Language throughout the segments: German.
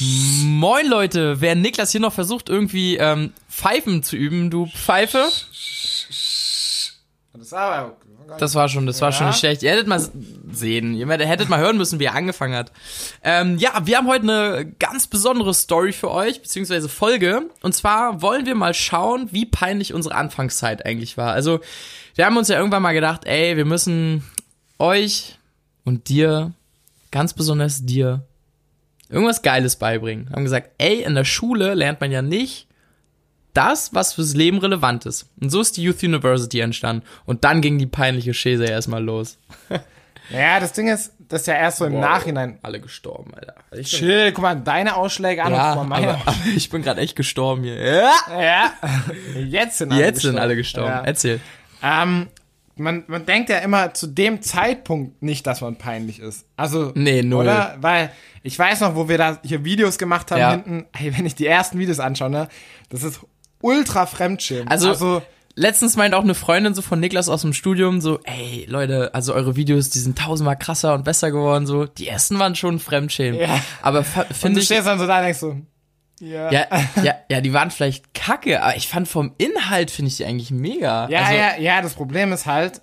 Moin Leute, wer Niklas hier noch versucht, irgendwie ähm, Pfeifen zu üben, du Pfeife. Das war Das war schon, das war schon Ja. nicht schlecht. Ihr hättet mal sehen, ihr hättet mal hören müssen, wie er angefangen hat. Ähm, ja, wir haben heute eine ganz besondere Story für euch, beziehungsweise Folge. Und zwar wollen wir mal schauen, wie peinlich unsere Anfangszeit eigentlich war. Also, wir haben uns ja irgendwann mal gedacht, ey, wir müssen euch und dir, ganz besonders dir, irgendwas Geiles beibringen. Haben gesagt, ey, in der Schule lernt man ja nicht das, was fürs Leben relevant ist. Und so ist die Youth University entstanden. Und dann ging die peinliche Schäse erstmal los. Ja, das Ding ist, das ist ja erst so im Wow. Nachhinein. Alle gestorben, Alter. Ich Chill, guck mal, deine Ausschläge an ja, und guck mal meine aber, aber ich bin gerade echt gestorben hier. Ja. Ja. Jetzt sind alle Jetzt gestorben. sind alle gestorben. Ja. Erzähl. Ähm, man, man denkt ja immer zu dem Zeitpunkt nicht, dass man peinlich ist. Also, Nee, null. Oder? Weil ich weiß noch, wo wir da hier Videos gemacht haben Ja. hinten. Hey, wenn ich die ersten Videos anschaue, ne, das ist ultra Fremdschirm. Also, also letztens meint auch eine Freundin so von Niklas aus dem Studium so, ey, Leute, also eure Videos, die sind tausendmal krasser und besser geworden, so. Die ersten waren schon Fremdschämen. Ja. Aber finde du ich, stehst dann so da und denkst so, ja. ja, ja, ja, die waren vielleicht kacke, aber ich fand vom Inhalt finde ich die eigentlich mega. Ja, also, ja, ja, das Problem ist halt,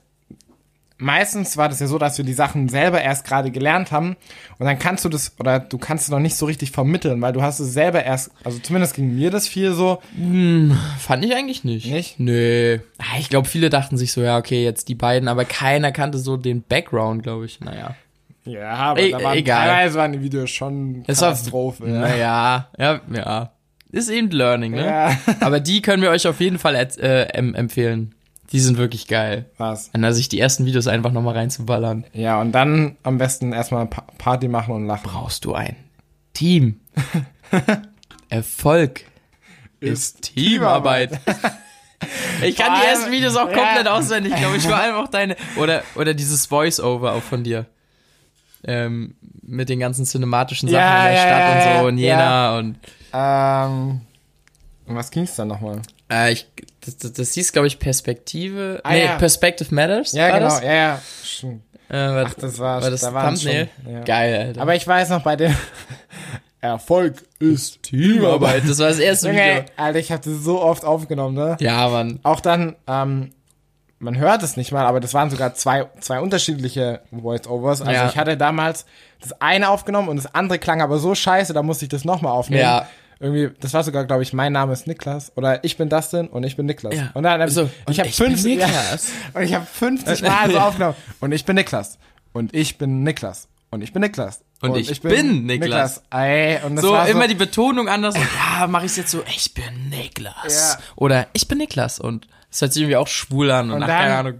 meistens war das ja so, dass wir die Sachen selber erst gerade gelernt haben und dann kannst du das, oder du kannst es noch nicht so richtig vermitteln, weil du hast es selber erst, also zumindest ging mir das viel so, Fand ich eigentlich nicht. Nicht? Nö. Ah, Ich glaube, viele dachten sich so, ja, okay, jetzt die beiden, aber keiner kannte so den Background, glaube ich. Naja. Ja, aber E- da waren, egal. teilweise waren die Videos schon Es war- Katastrophe. ja. Naja, ja, ja. Ist eben Learning, ne? Ja. Aber die können wir euch auf jeden Fall äh, em empfehlen. Die sind wirklich geil. Was? Und da sich die ersten Videos einfach nochmal reinzuballern. Ja, und dann am besten erstmal Pa- Party machen und lachen. Brauchst du ein Team. Erfolg ist Teamarbeit. Ich kann die ersten Videos auch ja. komplett auswendig, glaube ich. Vor allem auch deine. Oder, oder dieses Voice-Over auch von dir. Ähm, mit den ganzen cinematischen Sachen Ja, in der Stadt ja, und so und Jena und Ähm, um was ging's dann nochmal? äh, ich, das, das, das hieß, glaube ich, Perspektive. Ah, nee. Perspective Matters. Ja, genau, Das? ja, ja. Äh, war, Ach, das war, war das da Thumbnail? Schon. Geil, Alter. Aber ich weiß noch bei dem Erfolg ist Teamarbeit, das war das erste Video. Alter, ich habe das so oft aufgenommen, ne? Ja, Mann. Auch dann, ähm, man hört es nicht mal, aber das waren sogar zwei, zwei unterschiedliche Voice-Overs. Also Ja. ich hatte damals das eine aufgenommen und das andere klang aber so scheiße, da musste ich das nochmal aufnehmen. Ja. Irgendwie, das war sogar, glaube ich, mein Name ist Niklas oder ich bin Dustin und ich bin Niklas. Ja. Und dann hab So, ich, und ich habe ich bin 50 ja, Niklas. und ich habe 50 Mal so aufgenommen und ich bin Niklas und ich bin Niklas und ich bin Niklas Und ich bin Niklas. Ey, und das So war so, immer die Betonung anders. Und, ja, mache ich jetzt so, ich bin Niklas. Ja. Oder ich bin Niklas. Und das hört sich irgendwie auch schwul an. Und, Und dann- keine Ahnung.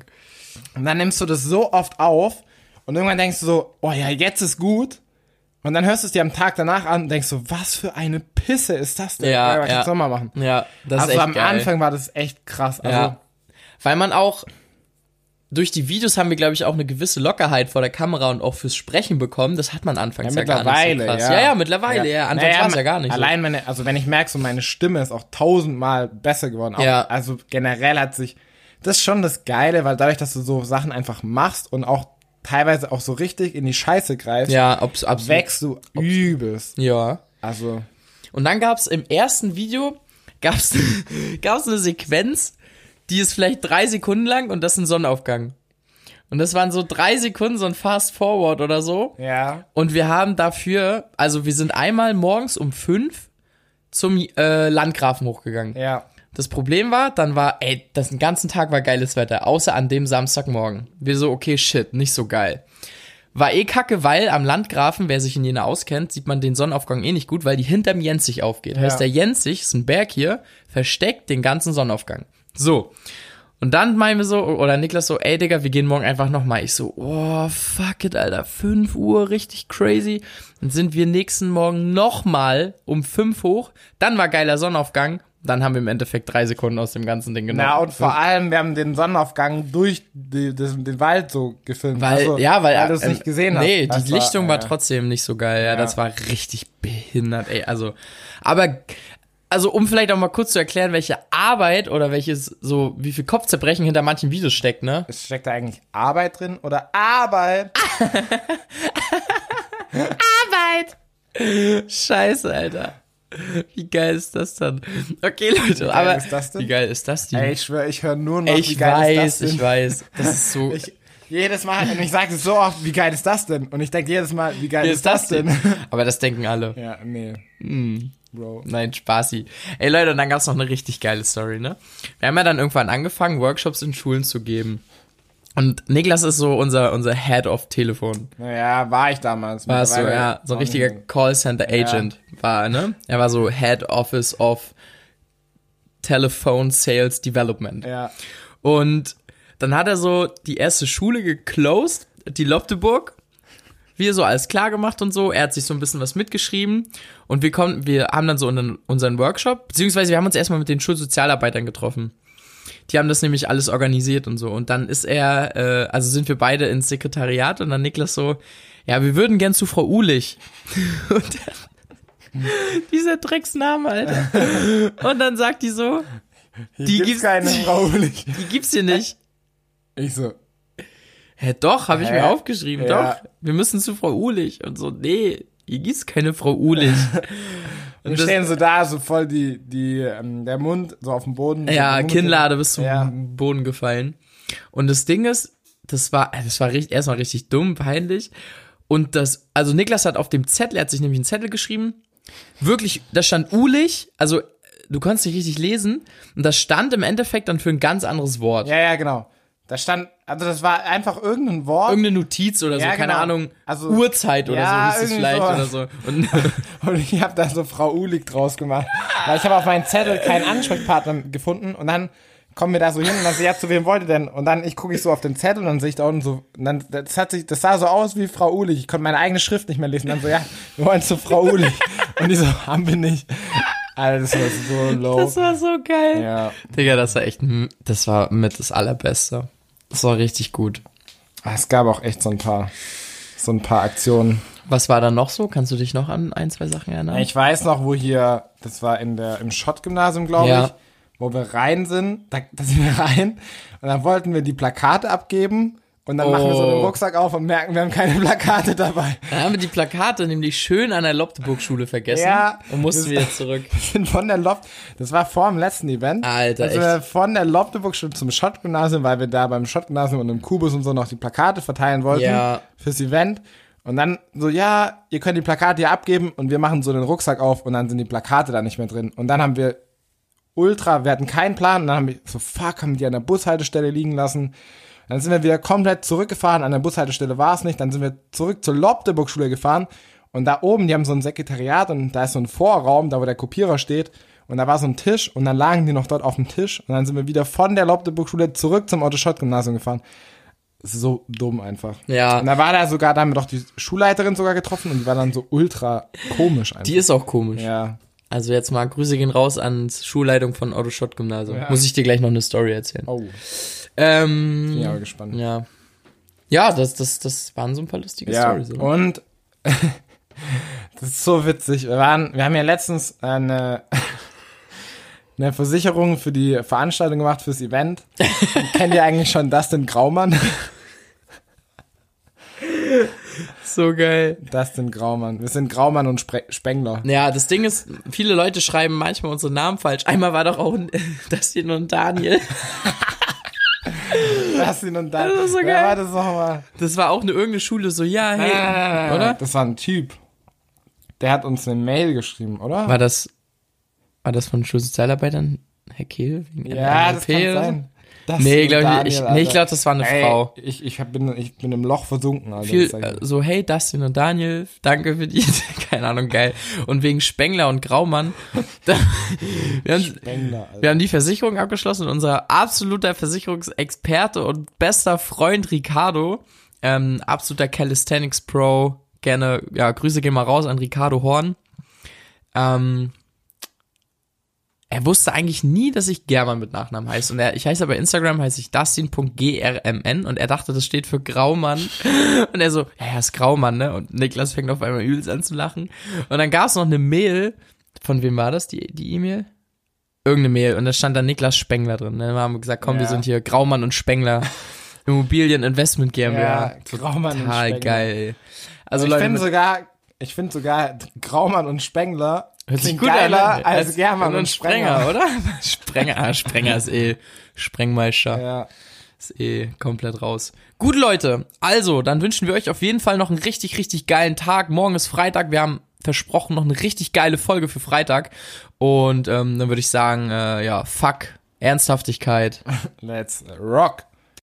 Und dann nimmst du das so oft auf und irgendwann denkst du so, oh ja, jetzt ist gut. Und dann hörst du es dir am Tag danach an und denkst so, was für eine Pisse ist das denn? Ja, ja. du mal machen? Ja, das ist Also echt am geil. Anfang war das echt krass. Also, Ja. Weil man auch durch die Videos haben wir, glaube ich, auch eine gewisse Lockerheit vor der Kamera und auch fürs Sprechen bekommen. Das hat man anfangs ja, ja, gar nicht so krass. ja. Ja, ja, mittlerweile, ja. Anfangs Naja, war es ja gar nicht Allein meine, also wenn ich merke, so meine Stimme ist auch tausendmal besser geworden. Auch, Ja. Also generell hat sich, das ist schon das Geile, weil dadurch, dass du so Sachen einfach machst und auch teilweise auch so richtig in die Scheiße greifst, so. Ja, ob's, ob's, wächst du übelst. Ja. Also, Und dann gab's im ersten Video gab's, gab's eine Sequenz, die ist vielleicht drei Sekunden lang und das ist ein Sonnenaufgang. Und das waren so drei Sekunden, so ein Fast Forward oder so. ja. Und wir haben dafür, also wir sind einmal morgens um fünf zum äh, Landgrafen hochgegangen. Ja. Das Problem war, dann war, ey, das den ganzen Tag war geiles Wetter, außer an dem Samstagmorgen. Wir so, okay, shit, nicht so geil. War eh kacke, weil am Landgrafen, wer sich in Jena auskennt, sieht man den Sonnenaufgang eh nicht gut, weil die hinterm Jenzig aufgeht. Heißt, der Jenzig, ist ein Berg hier, versteckt den ganzen Sonnenaufgang. So. Und dann meinen wir so, oder Niklas so, ey Digga, wir gehen morgen einfach nochmal. Ich so, oh, fuck it, Alter, 5 Uhr, richtig crazy. Dann sind wir nächsten Morgen nochmal um 5 hoch. Dann war geiler Sonnenaufgang. Dann haben wir im Endeffekt drei Sekunden aus dem ganzen Ding genommen. Na, und vor allem, wir haben den Sonnenaufgang durch die, das, den Wald so gefilmt. Weil, Also, ja, weil, weil du es ähm, nicht gesehen hast. Nee, die Lichtung war äh, trotzdem nicht so geil. Ja, das war richtig behindert, ey. Also, aber, also, um vielleicht auch mal kurz zu erklären, welche Arbeit oder welches, so, wie viel Kopfzerbrechen hinter manchen Videos steckt, ne? Es steckt da eigentlich Arbeit drin oder Arbeit? Arbeit! Scheiße, Alter. Wie geil ist das dann? Okay, Leute, geil aber ist das denn? wie geil ist das denn? Ey, ich schwöre, ich höre nur noch, Ey, wie ich geil weiß, ist das denn? ich weiß. Das ist so. Ich, jedes Mal, und ich sage es so oft, wie geil ist das denn? Und ich denke jedes Mal, wie geil wie ist das denn? Aber das denken alle. ja, nee, Hm. Bro. Nein, Spaßi. Ey Leute, und dann gab's noch eine richtig geile Story, ne? Wir haben ja dann irgendwann angefangen, Workshops in Schulen zu geben. Und Niklas ist so unser, unser Head of Telefon. Naja, war ich damals. War so, ja, so ein richtiger Callcenter Agent war, er, ne? Er war so Head Office of Telephone Sales Development. Ja, Und dann hat er so die erste Schule geclosed, die Lopteburg. Wir so alles klar gemacht und so. Er hat sich so ein bisschen was mitgeschrieben. Und wir kommen, wir haben dann so unseren, Workshop, beziehungsweise wir haben uns erstmal mit den Schulsozialarbeitern getroffen. Die haben das nämlich alles organisiert und so. Und dann ist er, äh, also sind wir beide ins Sekretariat und dann Niklas so, ja, wir würden gern zu Frau Ulich. Und dann, dieser Drecksname, Alter. Und dann sagt die so, Hier Die gibt's gibt's- keine Frau Ulich. die gibt's hier nicht. Ich so, Hä, doch, habe ich mir aufgeschrieben, Ja. doch. Wir müssen zu Frau Ulich. Und so, nee, hier gibt's keine Frau Ulich. wir Und das, stehen so da, so voll die, die, ähm, der Mund so auf dem Boden. ja, so Kinnlade bis zum Ja. Boden gefallen. Und das Ding ist, das war, das war richtig, erstmal richtig dumm, peinlich. Und das, also Niklas hat auf dem Zettel, er hat sich nämlich einen Zettel geschrieben, wirklich, da stand Ulich, also du konntest nicht richtig lesen, und das stand im Endeffekt dann für ein ganz anderes Wort. Ja, ja, genau. Da stand, also das war einfach irgendein Wort. Irgendeine Notiz oder so, Ja, keine genau. Ahnung, Also- Uhrzeit oder Ja, so hieß es vielleicht sowas. oder so. Und Und ich habe da so Frau Ulig draus gemacht. Weil ich habe auf meinen Zettel keinen Ansprechpartner gefunden und dann kommen wir da so hin und dann so, ja, zu wem wollt ihr denn? Und dann ich gucke ich so auf den Zettel und dann sehe ich da unten so, und dann, das hat sich, das sah so aus wie Frau Ulig. Ich konnte meine eigene Schrift nicht mehr lesen. Dann so, ja, wir wollen zu Frau Ulig. Und die so, haben wir nicht. Alter, das war so low. das war so geil. ja. Digga, das war echt, das war mit das Allerbeste. Das war richtig gut. Ah, Es gab auch echt so ein paar, so ein paar Aktionen. Was war da noch so? Kannst du dich noch an ein, zwei Sachen erinnern? Ich weiß noch, wo hier, das war in der, im Schott-Gymnasium, glaube Ja. ich, wo wir rein sind, da, da sind wir rein und dann wollten wir die Plakate abgeben und dann machen wir so den Oh. Rucksack auf und merken, wir haben keine Plakate dabei. Dann haben wir die Plakate nämlich schön an der Lopteburg-Schule vergessen Ja. und mussten wieder zurück. Wir sind von der Loft, das war vor dem letzten Event. Alter, also wir von der Lofteburg-Schule zum Schott-Gymnasium, weil wir da beim Schott-Gymnasium und im Kubus und so noch die Plakate verteilen wollten Ja. fürs Event. Und dann so, ja, ihr könnt die Plakate hier abgeben und wir machen so den Rucksack auf und dann sind die Plakate da nicht mehr drin. Und dann haben wir ultra, wir hatten keinen Plan und dann haben wir so, fuck, haben wir die an der Bushaltestelle liegen lassen. Dann sind wir wieder komplett zurückgefahren, an der Bushaltestelle war es nicht, dann sind wir zurück zur Lobdeburg-Schule gefahren und da oben, die haben so ein Sekretariat und da ist so ein Vorraum, da wo der Kopierer steht und da war so ein Tisch und dann lagen die noch dort auf dem Tisch und dann sind wir wieder von der Lobdeburg-Schule zurück zum Otto-Schott-Gymnasium gefahren. Das ist so dumm einfach. Ja. Und da war da sogar, da haben wir doch die Schulleiterin sogar getroffen und die war dann so ultra komisch einfach. Die ist auch komisch. ja. Also jetzt mal Grüße gehen raus ans Schulleitung von Otto Schott Gymnasium. Ja. Muss ich dir gleich noch eine Story erzählen. Oh, Ähm, bin ich aber gespannt. ja. Ja, das, das, das waren so ein paar lustige Ja, Stories. oder? und das ist so witzig. Wir waren, wir haben ja letztens eine, eine Versicherung für die Veranstaltung gemacht, fürs Event. Kennt ihr eigentlich schon Dustin Graumann? So geil. Dustin Graumann. Wir sind Graumann und Spre Spengler. Ja, das Ding ist, viele Leute schreiben manchmal unsere Namen falsch. Einmal war doch auch ein- Dustin und Daniel. Dustin und dann. Das ist so Wer geil. war das nochmal? Das war auch eine irgendeine Schule, so, ja, hey. Ah, oder? Das war ein Typ. Der hat uns eine Mail geschrieben, oder? War das, war das von Schulsozialarbeitern? Herr Kehl? Wegen ja, das NLP kann oder so? sein. Dustin Nee, glaube ich, ich, nee, ich glaube, das war eine Ey, Frau. Ich, ich, hab, bin, ich bin im Loch versunken, Alter. Viel, Das äh, so, hey, Dustin und Daniel, danke für die, keine Ahnung, geil. Und wegen Spengler und Graumann, da, wir, haben, Spengler, wir haben die Versicherung abgeschlossen und unser absoluter Versicherungsexperte und bester Freund Ricardo, ähm, absoluter Calisthenics Pro, gerne, ja, Grüße gehen mal raus an Ricardo Horn. Ähm, er wusste eigentlich nie, dass ich German mit Nachnamen heiße. Und er, ich heiße bei Instagram, heiße ich Dustin.grmn und er dachte, das steht für Graumann. Und er so, ja, ja, ist Graumann, ne? Und Niklas fängt auf einmal übelst an zu lachen. Und dann gab es noch eine Mail, von wem war das, die die E-Mail? Irgendeine Mail. Und da stand dann Niklas Spengler drin. Ne? Dann haben wir gesagt, komm, wir Ja. sind hier Graumann und Spengler. Immobilien Investment GmbH. Ja, Graumann und Total Spengler. geil. Also ich Leute, finde mit, sogar, Ich finde sogar Graumann und Spengler Hört sich gut geiler an, ne? als, Germann und, Sprenger. oder? Sprenger, ah, Sprenger ist eh Sprengmeister. Ja. Ist eh komplett raus. Gut, Leute. Also, dann wünschen wir euch auf jeden Fall noch einen richtig, richtig geilen Tag. Morgen ist Freitag. Wir haben versprochen noch eine richtig geile Folge für Freitag. Und ähm, dann würde ich sagen, äh, ja, fuck, Ernsthaftigkeit. Let's rock.